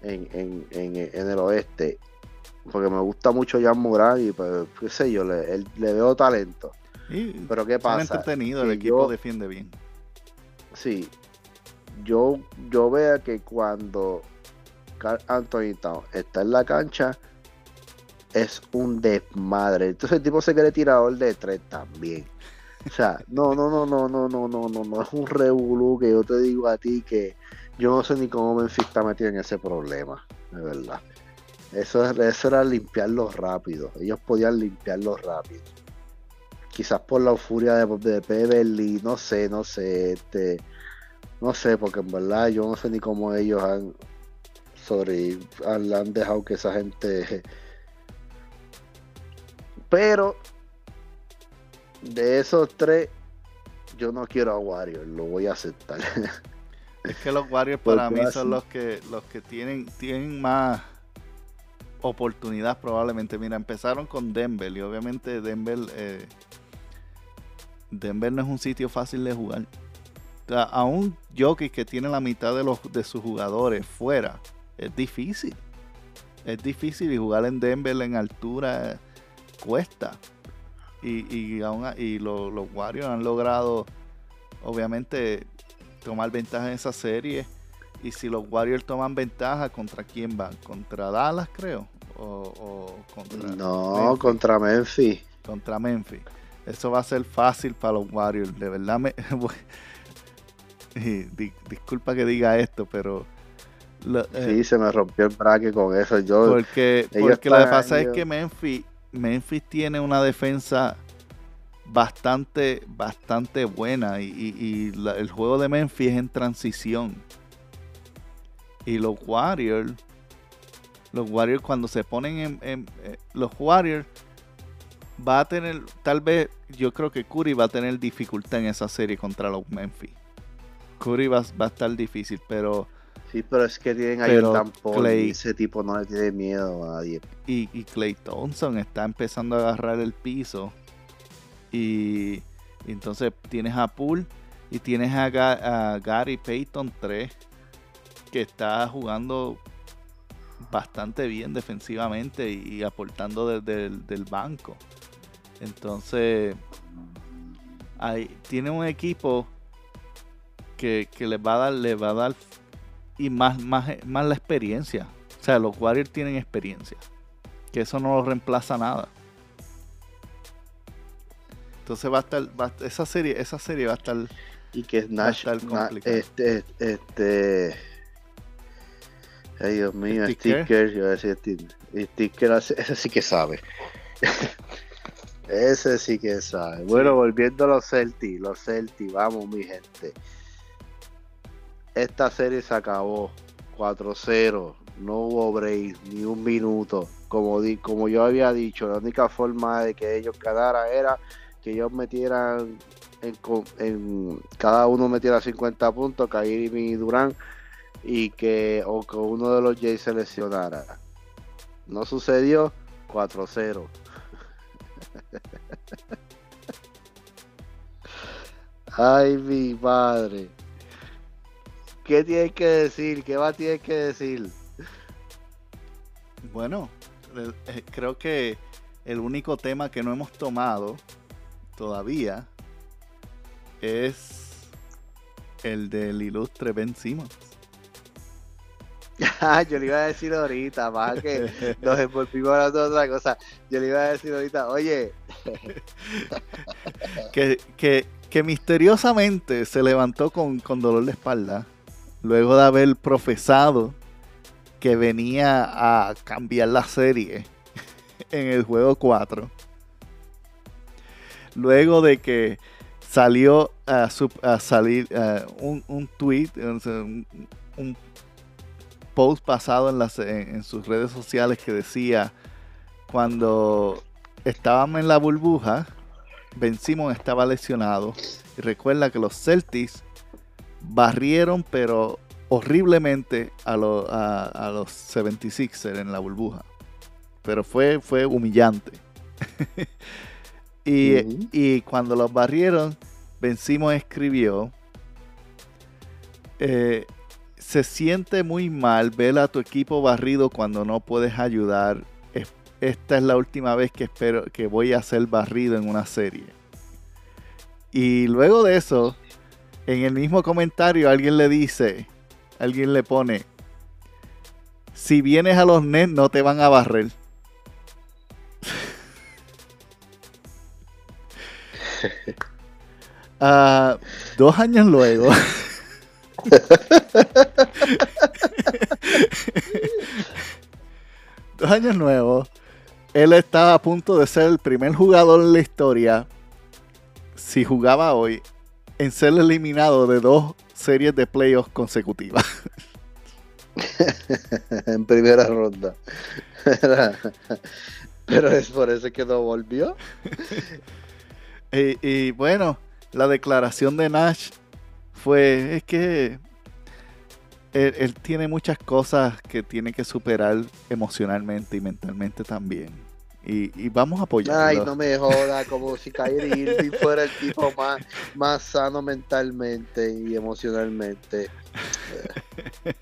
en, en, en, en el oeste. Porque me gusta mucho Jan Murray y pues, qué sé yo, le, él- le veo talento. Sí, Pero qué pasa, entretenidos, el equipo yo- defiende bien. Sí, yo, yo veo que cuando Carl Anthony Town está en la cancha, es un desmadre. Entonces el tipo se quiere tirador de tres también. O sea, no, no, no, no, no, no, no, no, no es un revolú que yo te digo a ti que yo no sé ni cómo Memphis está metido en ese problema, de verdad. Eso, es- eso era limpiarlo rápido. Ellos podían limpiarlo rápido. Quizás por la furia de, de Beverly, no sé, no sé, este, no sé, porque en verdad yo no sé ni cómo ellos han sobre han, han dejado que esa gente pero de esos tres yo no quiero a Warriors, lo voy a aceptar. Es que los Warriors para Porque mí así- son los que los que tienen tienen más oportunidad probablemente. Mira, empezaron con Denver y obviamente Denver eh, Denver no es un sitio fácil de jugar. O sea, a un Jokic que tiene la mitad de los de sus jugadores fuera es difícil. Es difícil y jugar en Denver en altura cuesta. Y, y, aún y lo- los Warriors han logrado obviamente tomar ventaja en esa serie. Y si los Warriors toman ventaja, ¿contra quién van? ¿Contra Dallas, creo? ¿O, o contra, no, Memphis? contra Memphis. contra Memphis? Eso va a ser fácil para los Warriors. De verdad me... disculpa que diga esto, pero... lo- eh, Sí, se me rompió el braque con eso. Yo, porque porque lo que pasa es que Memphis, Memphis tiene una defensa bastante, bastante buena. Y, el juego de Memphis es en transición. Y los Warriors, los Warriors cuando se ponen en, en- eh, los Warriors va a tener, tal vez, yo creo que Curry va a tener dificultad en esa serie contra los Memphis. Curry va, va a estar difícil, pero Sí, pero es que tienen a Pero Jordan Paul Clay- y ese tipo no le tiene miedo a nadie. y, y Clay Thompson está empezando a agarrar el piso. Y, y entonces tienes a Poole y tienes a, Ga- a Gary Payton 3, que está jugando bastante bien defensivamente y, y aportando desde el del banco. Entonces, ahí, tiene un equipo que, que les va a dar, les va a dar y más, más, más la experiencia. O sea, los Warriors tienen experiencia. Que eso no lo reemplaza nada. Entonces va a estar, va a- esa serie, esa serie va a estar, Y que Nash, este, este, ay Dios mío, Sticker. Sticker, yo iba a decir Sticker, ese sí que sabe. ese sí que sabe. Bueno, volviendo a los Celtics, los Celtics, vamos mi gente. Esta serie se acabó 4-0, no hubo break, ni un minuto. Como, di, como yo había dicho, la única forma de que ellos ganaran era que ellos metieran en, en- cada uno metiera 50 puntos, Kyrie y Durán, y que o que uno de los Jays se lesionara. No sucedió 4-0. Ay, mi madre. ¿Qué tienes que decir? ¿Qué va tienes que decir? bueno, el- eh, creo que el único tema que no hemos tomado todavía es el del ilustre Ben Simmons. Ah, yo le iba a decir ahorita, más que nos envolvimos hablando de otra cosa. Yo le iba a decir ahorita, oye, que, que, que misteriosamente se levantó con, con dolor de espalda luego de haber profesado que venía a cambiar la serie en el juego 4. Luego de que salió a, salir un, un tweet, un, post pasado en, las, en, en sus redes sociales que decía cuando estábamos en la burbuja, Ben Simmons estaba lesionado. Y recuerda que los Celtics barrieron, pero horriblemente, a, lo- a- a los 76ers en la burbuja. Pero fue, fue humillante. y, y cuando los barrieron, Ben Simmons escribió: eh, Se siente muy mal ver a tu equipo barrido cuando no puedes ayudar. Es- Esta es la última vez que espero que voy a ser barrido en una serie. Y luego de eso, en el mismo comentario alguien le dice, alguien le pone, si vienes a los Nets no te van a barrer. Ah, dos años luego. dos años nuevos. Él estaba a punto de ser el primer jugador en la historia, si jugaba hoy, en ser eliminado de dos series de playoffs consecutivas. en primera ronda. Pero es por eso que no volvió. Y, y bueno, la declaración de Nash fue, es que él, él tiene muchas cosas que tiene que superar emocionalmente y mentalmente también. Y, y vamos a apoyarlo. Ay, no me joda, como si Kyrie Irving fuera el tipo más, más sano mentalmente y emocionalmente.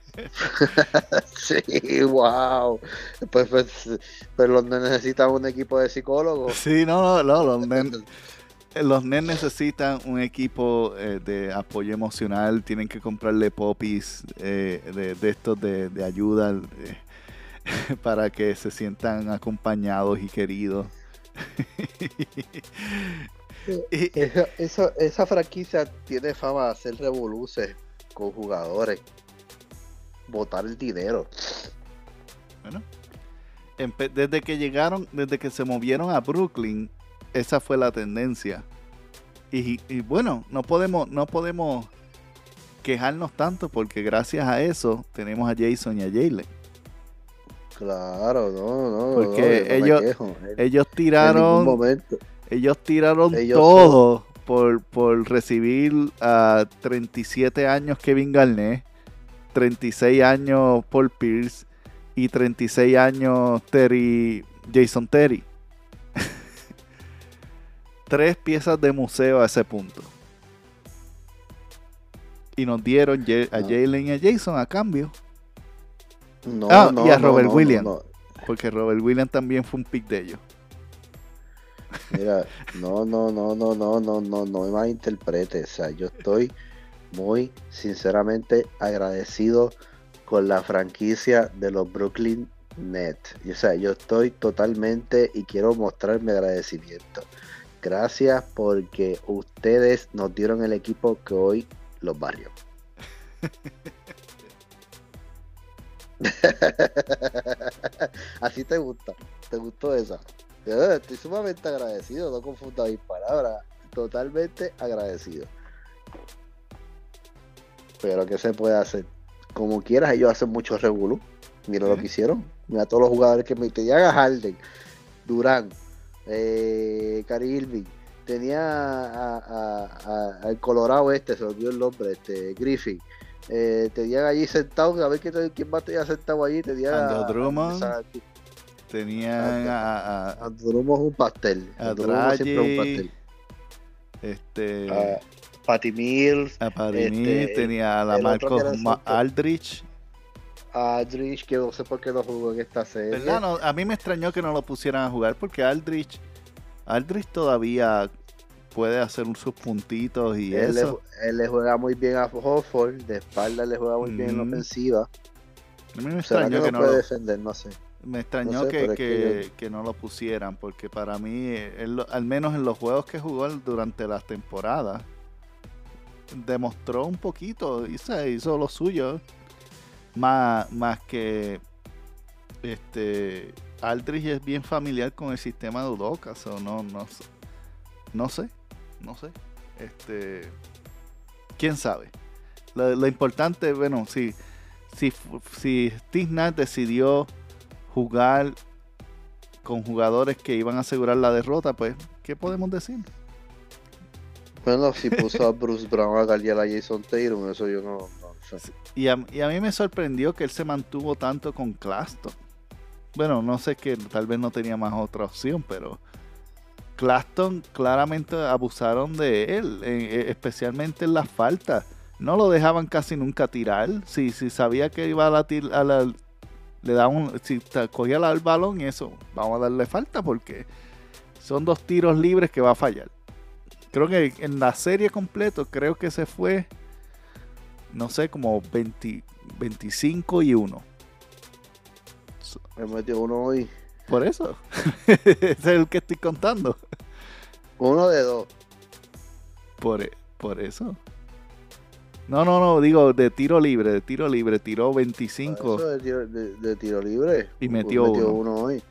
sí, wow. Pues, pues, pues los nenes necesitan un equipo de psicólogos. Sí, no, no, no, los Nets los Nets necesitan un equipo eh, de apoyo emocional, tienen que comprarle popis eh, de, de estos de, de ayuda eh, para que se sientan acompañados y queridos. Y- Esa, franquicia tiene fama de hacer revoluces con jugadores. Botar el dinero. Bueno, desde que llegaron, desde que se movieron a Brooklyn, esa fue la tendencia. Y, y bueno, no podemos, no podemos quejarnos tanto porque gracias a eso tenemos a Jason y a Jalen. Claro, no, no. Porque no, ellos- quejo, Ellos tiraron, ellos tiraron Ellos todo por, por recibir a 37 años Kevin Garnett, 36 años Paul Pierce y 36 años Terry, Jason Terry. Tres piezas de museo a ese punto. Y nos dieron a No. Jalen y a Jason a cambio. No, Ah, no, y a Robert no, Williams. Porque Robert Williams también fue un pick de ellos. Mira, no, no, no, no, no, no, no, no me malinterpretes. O sea, yo estoy muy sinceramente agradecido con la franquicia de los Brooklyn Nets. O sea, yo estoy totalmente y quiero mostrar mi agradecimiento. Gracias porque ustedes nos dieron el equipo que hoy los barrios. Así te gusta, te gustó esa. Yo Estoy sumamente agradecido, no confunda mis palabras. Totalmente agradecido. Pero ¿qué se puede hacer? Como quieras, ellos hacen mucho revolú. Mira lo que hicieron. Mira todos los jugadores que me tenían a Harden, Durán, eh, Cary Irving, tenía a- a- a- al Colorado este, se olvidó el nombre, este, Griffin. Eh, tenían allí sentado, a ver te- quién más tenía sentado allí. Tenía Andrew a- Drummond. a- Tenían a, a- a- Andrew Drummond un pastel. A Drummond siempre un pastel. este A Patty Mills, a Parini, este, tenía a la Marcos. Aldrich. a Aldrich, que no sé por qué no jugó en esta serie. ¿Verdad? No, a mí me extrañó que no lo pusieran a jugar porque Aldrich, Aldrich todavía puede hacer sus puntitos y él, le, eso. él le juega muy bien a Hofford, de espalda le juega muy bien en la ofensiva. A mí me ¿Será que extrañó que no, puede lo, defender? No sé. me extrañó no sé, que, que, no lo pusieran porque para mí, él al menos en los juegos que jugó durante las temporadas, demostró un poquito se hizo lo suyo. Más, más que este Aldrich es bien familiar con el sistema de Udoka, so no, no, no sé, no sé. Este, quién sabe. Lo, lo importante, bueno, si, si, si decidió jugar con jugadores que iban a asegurar la derrota, pues, ¿qué podemos decir? Bueno, si puso a Bruce Brown a guardiar a Jason Tatum, eso yo no, no sé. Y a, y a mí me sorprendió que él se mantuvo tanto con Claston. Bueno, no sé que tal vez no tenía más otra opción, pero Claston claramente abusaron de él, eh, especialmente en las faltas. No lo dejaban casi nunca tirar. Si, si sabía que iba a la, a le daban, si ta- cogía el balón y eso, vamos a darle falta porque son dos tiros libres que va a fallar. Creo que en la serie completo, creo que se fue no sé, como 20 25 y 1. Me metió uno hoy. Por eso. Ese es el que estoy contando. Uno de dos. Por, e- por eso. No, no, no, digo de tiro libre, de tiro libre, tiró 25. Eso de tiro, de, de tiro libre. Y metió uno. uno hoy.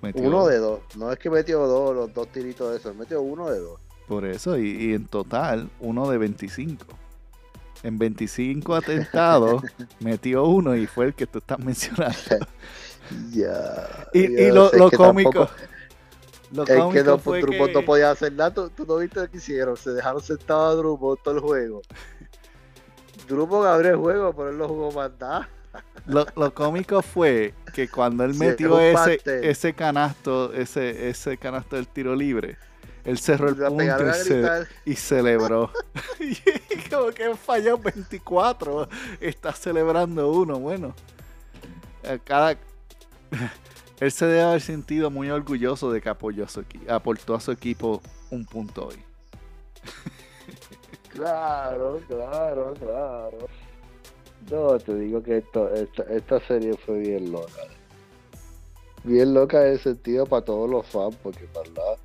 metió Uno de dos. No es que metió dos, los dos tiritos de esos. Metió uno de dos. Por eso, y, y en total, uno de 25. En 25 atentados, metió uno y fue el que tú estás mencionando. Ya. Y, y lo, lo cómico. tampoco- Lo Es que no, fue Drummond que- no podía hacer nada. ¿Tú, tú no viste lo que hicieron? Se dejaron sentado a Drummond todo el juego. Drummond abrió el juego, pero él no jugó más nada. Lo, lo cómico fue que cuando él metió ese, ese canasto, ese, ese canasto del tiro libre, él cerró el punto y, celebró. y como que falló 24, está celebrando uno. Bueno, a cada... él se debe haber sentido muy orgulloso de que apoyó a su aportó a su equipo un punto hoy. Claro, claro, claro. No, te digo que esta, serie fue bien loca. Bien loca en el sentido para todos los fans, porque verdad.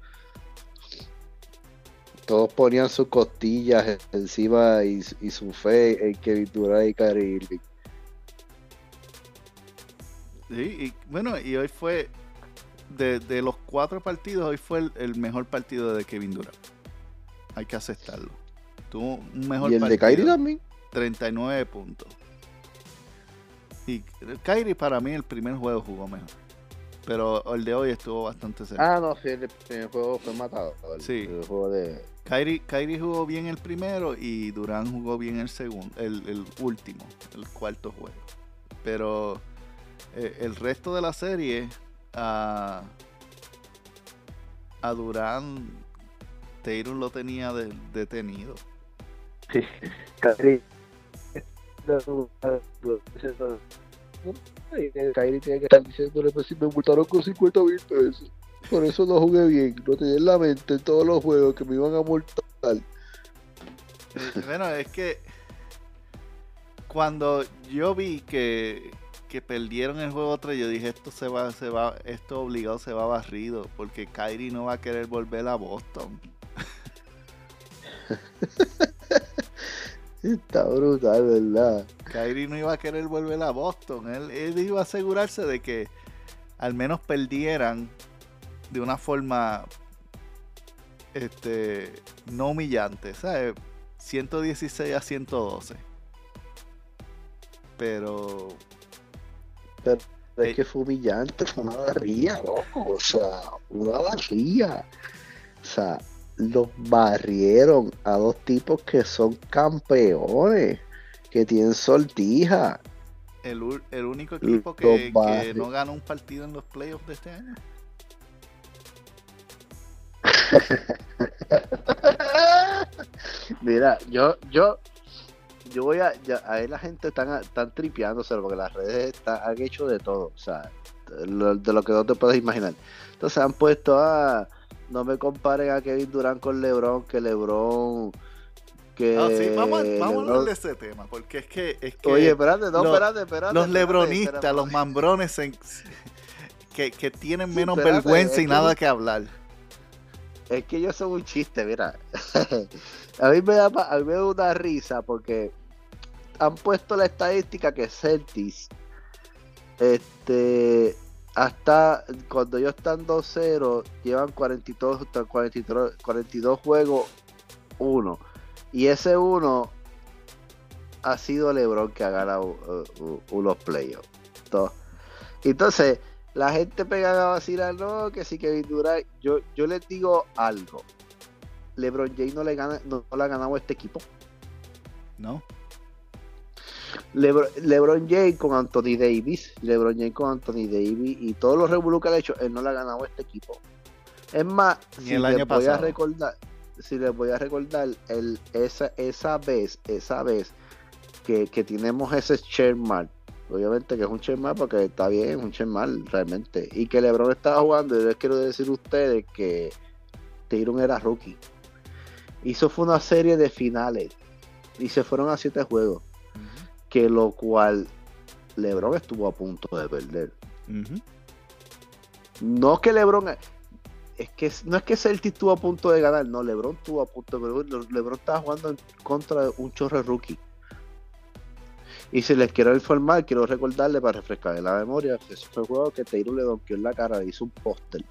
Todos ponían sus costillas encima y, su fe en Kevin Durant y Kyrie. Sí, y bueno, y hoy fue, de, de los cuatro partidos, hoy fue el, el mejor partido de Kevin Durant. hay que aceptarlo. Tuvo un mejor Y el de partido. Kyrie también. 39 puntos. Y Kyrie para mí el primer juego jugó mejor. Pero el de hoy estuvo bastante cerca. Ah, no, sí, el primer juego fue matado. El, Sí. el juego de. Kyrie, Kyrie jugó bien el primero y Durán jugó bien el segundo, el, el último, el cuarto juego. Pero eh, el resto de la serie, a, a Durán, Tatum lo tenía de- detenido. Kyrie. Kyrie tiene que estar diciéndole, pues si me multaron con 50 mil pesos. Por eso no jugué bien. Lo tenía en la mente en todos los juegos que me iban a multar. Bueno, es que cuando yo vi que, que perdieron el juego 3, yo dije esto se va, se va, esto obligado se va barrido, porque Kyrie no va a querer volver a Boston. Está brutal, ¿verdad? Kyrie no iba a querer volver a Boston. Él, él iba a asegurarse de que al menos perdieran de una forma este no humillante, ¿sabes? 116 a 112. Pero Pero Eh. es que fue humillante, fue una barría, loco. O sea, una barría. O sea, los barrieron a dos tipos que son campeones, que tienen sortija. el, el único equipo que, que no ganó un partido en los playoffs de este año. Mira, yo, yo, yo voy a, ya, ahí la gente están, están tripeándose porque las redes están, han hecho de todo, o sea, lo- de lo que no te puedes imaginar. Entonces han puesto a, no me comparen a Kevin Durant con LeBron, que LeBron, que Ah, sí, vamos, a- vamos de ese tema, porque es que, es que Oye, espérate, no, los- espérate, espérate. los lebronistas, espérate. los mambrones que, que tienen menos vergüenza y nada que hablar. Es que yo soy un chiste, mira. a mí me da a mí me da una risa porque han puesto la estadística que Celtics este hasta cuando ellos están 2-0 llevan 42 hasta 43 42 juegos 1 y ese 1 ha sido LeBron que ha ganado uh, uh, los playoffs. To- Entonces, la gente pega a vacilar, no, que sí que Durant. Yo, yo les digo algo. LeBron James no le gana, no, no le ha ganado a este equipo. ¿No? Lebron, LeBron James con Anthony Davis, LeBron James con Anthony Davis y todos los revolú que ha hecho, él no le ha ganado a este equipo. Es más, Ni si el les voy a recordar, si les voy a recordar el, esa, esa vez, esa vez que, que tenemos ese chairman, obviamente que es un chairman porque está bien, es un chairman realmente, y que LeBron estaba jugando, y les quiero decir a ustedes que Tyron era rookie. Hizo fue una serie de finales y se fueron a siete juegos que lo cual LeBron estuvo a punto de perder. No que LeBron es que no es que Celtic estuvo a punto de ganar, no, LeBron estuvo a punto de perder. LeBron estaba jugando en contra de un chorro de rookie. Y si les quiero informar, quiero recordarle para refrescar la memoria, ese fue el juego que Taylor le donkeó en la cara, le hizo un póster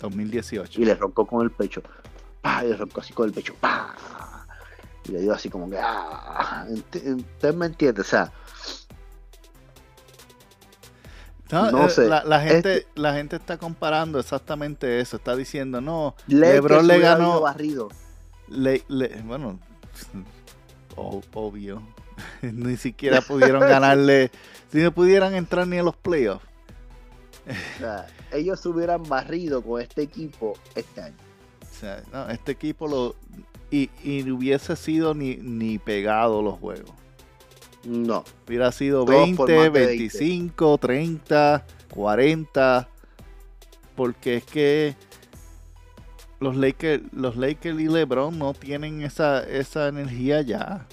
2018. y le roncó con el pecho. ¡Pah! Y le roncó así con el pecho. ¡Pah! Y le dio así como que. ¡ah! Usted me entiende, o sea, No, No eh, sé. La, la gente, Este- la gente está comparando exactamente eso. Está diciendo, no, Lakers LeBron le ganó. barrido. le- le- bueno, obvio. ni siquiera pudieron ganarle. Si no pudieran entrar ni a los playoffs. O sea, ellos se hubieran barrido con este equipo este año. O sea, no, este equipo lo. Y, y no hubiese sido ni, ni pegado los juegos. No. Hubiera sido Todos por 20, más de 20. 25, 30, 40. Porque es que los Lakers, los Lakers y LeBron no tienen esa, esa energía ya.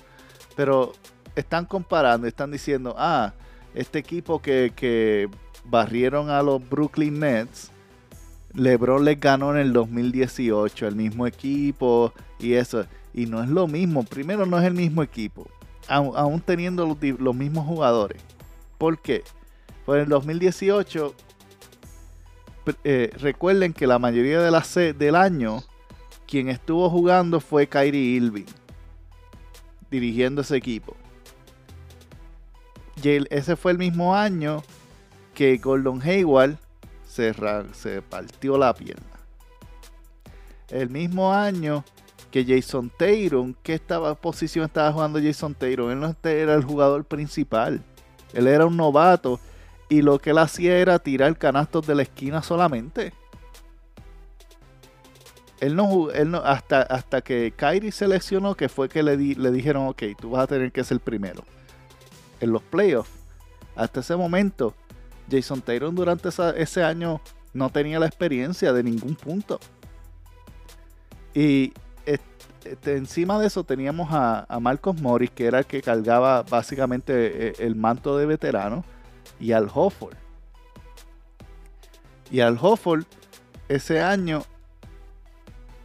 Pero están comparando, están diciendo, ah, este equipo que, que barrieron a los Brooklyn Nets, LeBron les ganó en el 2018, el mismo equipo y eso. Y no es lo mismo. Primero, no es el mismo equipo aún teniendo los, mismos jugadores. ¿Por qué? Pues en el 2018, pr- eh, recuerden que la mayoría de la del año quien estuvo jugando fue Kyrie Irving, dirigiendo ese equipo. Ese fue el mismo año que Gordon Hayward se, partió la pierna. El mismo año que Jason Tatum, ¿qué estaba, posición estaba jugando Jason Tatum? Él no este- era el jugador principal. Él era un novato y lo que él hacía era tirar canastos de la esquina solamente. Él no, él no hasta, hasta que Kyrie se lesionó, que fue que le, le dijeron, ok, tú vas a tener que ser primero. En los playoffs. Hasta ese momento, Jason Tatum durante ese año no tenía la experiencia de ningún punto. Y est- este, encima de eso teníamos a, Marcos Morris, que era el que cargaba básicamente eh, el manto de veterano, y al Hofford. Y al Hofford ese año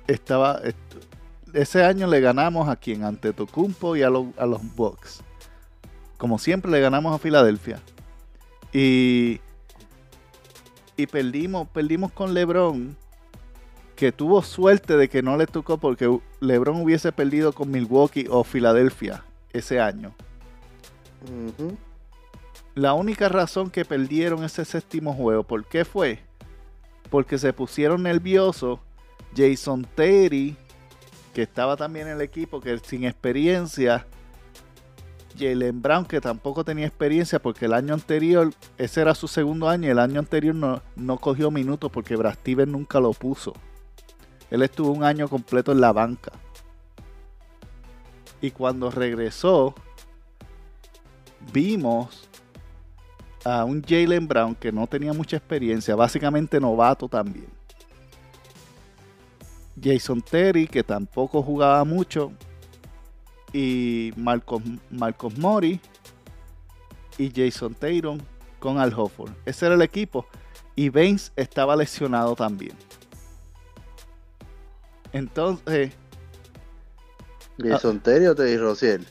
estaba est- ese año le ganamos a quien ante Tocumpo y a, lo- a los Bucks. Como siempre le ganamos a Filadelfia. Y y perdimos perdimos con LeBron que tuvo suerte de que no le tocó porque LeBron hubiese perdido con Milwaukee o Filadelfia ese año. La única razón que perdieron ese séptimo juego, ¿por qué fue? Porque se pusieron nerviosos. Jason Terry, que estaba también en el equipo, que sin experiencia. Jalen Brown, que tampoco tenía experiencia porque el año anterior, ese era su segundo año, y el año anterior no, no cogió minutos porque Brad nunca lo puso. Él estuvo un año completo en la banca. Y cuando regresó, vimos a un Jalen Brown que no tenía mucha experiencia, básicamente novato también. Jason Terry, que tampoco jugaba mucho. Y Marcos, Marcos Mori. Y Jason Tatum con Al Hofford. Ese era el equipo. Y Baines estaba lesionado también. Entonces, Jason Terry o Teddy Rociel.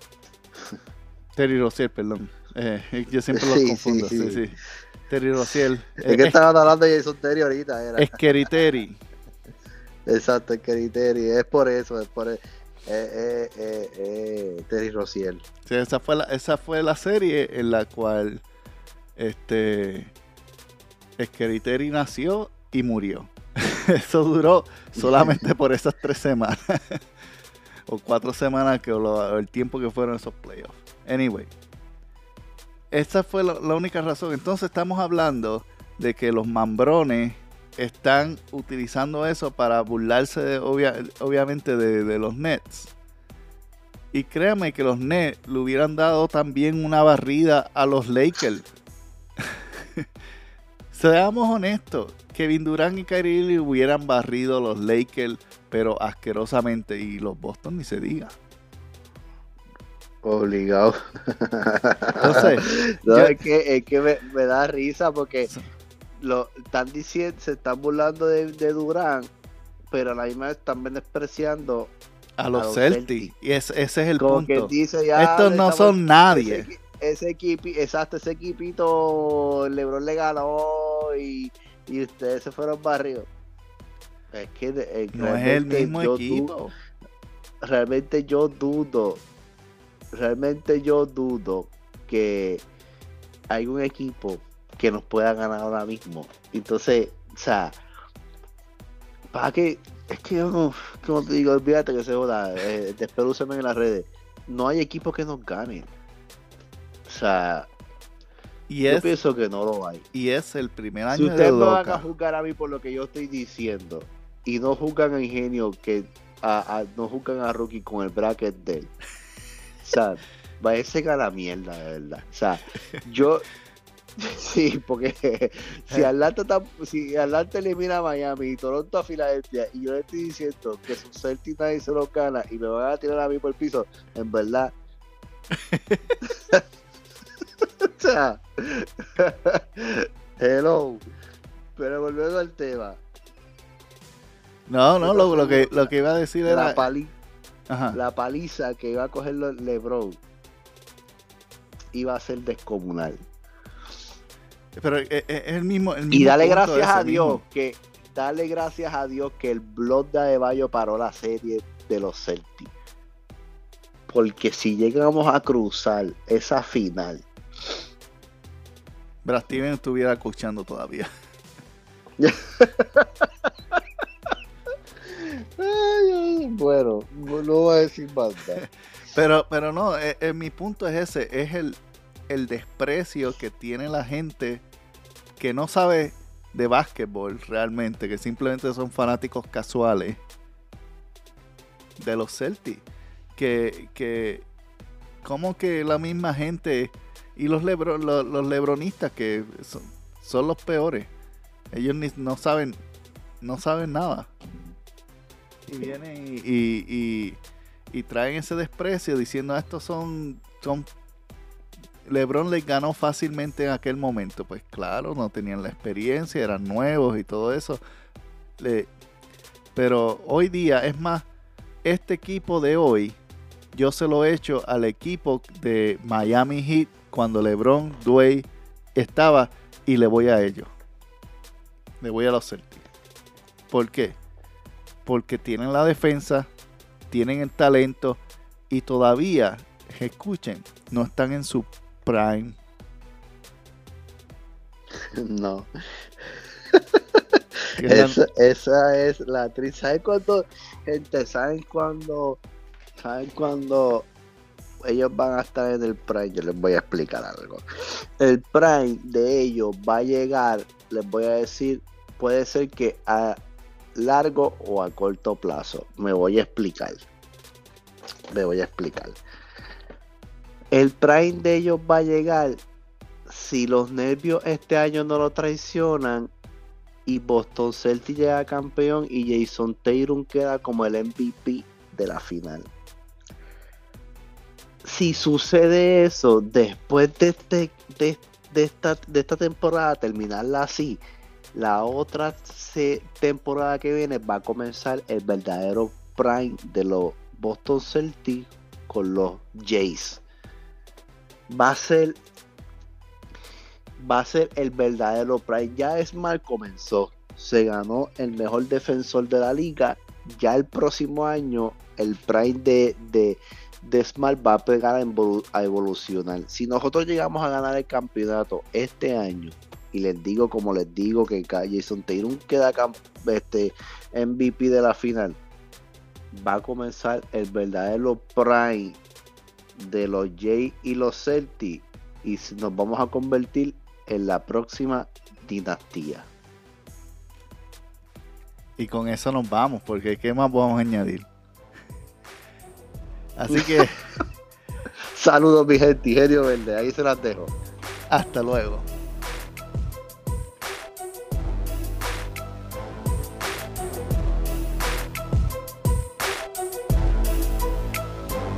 Terry Rozier, perdón. Eh, yo siempre los Sí, confundo. sí, Sí. Terry Rozier. Es que estaban hablando de Jason Terry ahorita. Era. es Kerry Terry. Exacto, es Kerry Terry. Es por eso. Es por. Eh, eh, eh, eh, Terry Rociel. Sí, esa, fue la, esa fue la serie en la cual este Terry nació y murió. Eso duró solamente por esas tres semanas. o cuatro semanas que el tiempo que fueron esos playoffs. Anyway. Esa fue la única razón. Entonces estamos hablando de que los mambrones están utilizando eso para burlarse de, obvia- obviamente de, de los Nets. Y créame que los Nets le hubieran dado también una barrida a los Lakers. Seamos honestos, Kevin Durant y Kyrie Irving hubieran barrido a los Lakers, pero asquerosamente. Y los Boston ni se diga. Obligado. Entonces, No, yo- es que, es que me, me da risa porque lo están diciendo, se están burlando de, de Durán, pero a la misma vez están menospreciando a los, los Celtics. Celtics. Y es- ese es el como que punto. dice ya Estos no estamos- son nadie. ese, ese equipo exacto ese equipito LeBron le ganó y, y ustedes se fueron barrios es que eh, No es el realmente mismo yo equipo. du- realmente yo dudo realmente yo dudo que hay un equipo que nos pueda ganar ahora mismo. Entonces o sea para que es que yo no como te digo olvídate que se joda eh, en las redes. No hay equipo que nos gane. O sea Y yo es, pienso que no lo hay. y es el primer año si de ustedes me van a juzgar a mí por lo que yo estoy diciendo y no juzgan a Ingenio que a, a- no juzgan a Rookie con el bracket de él, o sea, váyase a la mierda, de verdad. O sea, yo sí, porque si Atlanta está- si Atlanta elimina a Miami y Toronto a Filadelfia y yo le estoy diciendo que sus Celtics nadie se los gana y me van a tirar a mí por el piso, en verdad. o sea, hello. Pero volviendo al tema, No, no, lo, lo que, lo que iba a decir la, era. pali- Ajá. la paliza que iba a coger LeBron iba a ser descomunal. Pero es, es el mismo. el Y dale gracias a Dios mismo. que dale gracias a Dios que el blog de Adebayo paró la serie de los Celtics. Porque si llegamos a cruzar esa final, Brad Steven estuviera escuchando todavía. bueno, no voy a decir más. Pero, pero no, eh, eh, mi punto es ese, es el, el desprecio que tiene la gente que no sabe de básquetbol realmente, que simplemente son fanáticos casuales de los Celtics. Que, que como que la misma gente y los, los lebronistas que son, son los peores. Ellos no saben no saben nada. Y vienen y, y- y- y traen ese desprecio diciendo "Ah, estos son, son LeBron les ganó fácilmente en aquel momento. Pues claro, no tenían la experiencia, eran nuevos y todo eso. Pero hoy día, es más, este equipo de hoy, yo se lo he hecho al equipo de Miami Heat cuando LeBron, Dwayne estaba y le voy a ellos. Le voy a los Celtics. ¿Por qué? Porque tienen la defensa, tienen el talento y todavía, escuchen, no están en su prime. No. es la- Esa, es la triste. ¿Saben cuándo, gente? ¿Saben cuándo? ¿Saben cuándo ellos van a estar en el Prime? Yo les voy a explicar algo. El Prime de ellos va a llegar, les voy a decir, puede ser que a largo o a corto plazo. Me voy a explicar. Me voy a explicar. El Prime de ellos va a llegar si los nervios este año no lo traicionan y Boston Celtics llega campeón y Jason Tatum queda como el MVP de la final. Si sucede eso después de, este, de, esta, de esta temporada, terminarla así, la otra temporada que viene va a comenzar el verdadero prime de los Boston Celtics con los Jays. Va a ser va a ser el verdadero prime. Ya Smart comenzó, se ganó el mejor defensor de la liga. Ya el próximo año el prime de, de, de Smart va a pegar a, evolu- a evolucionar. Si nosotros llegamos a ganar el campeonato este año, y les digo como les digo que Jason Tatum queda este, MVP de la final, va a comenzar el verdadero prime de los Jay y los Celtics y nos vamos a convertir en la próxima dinastía. Y con eso nos vamos, porque ¿qué más a añadir? Así que Saludos mi gente, Verde, ahí se las dejo. hasta luego.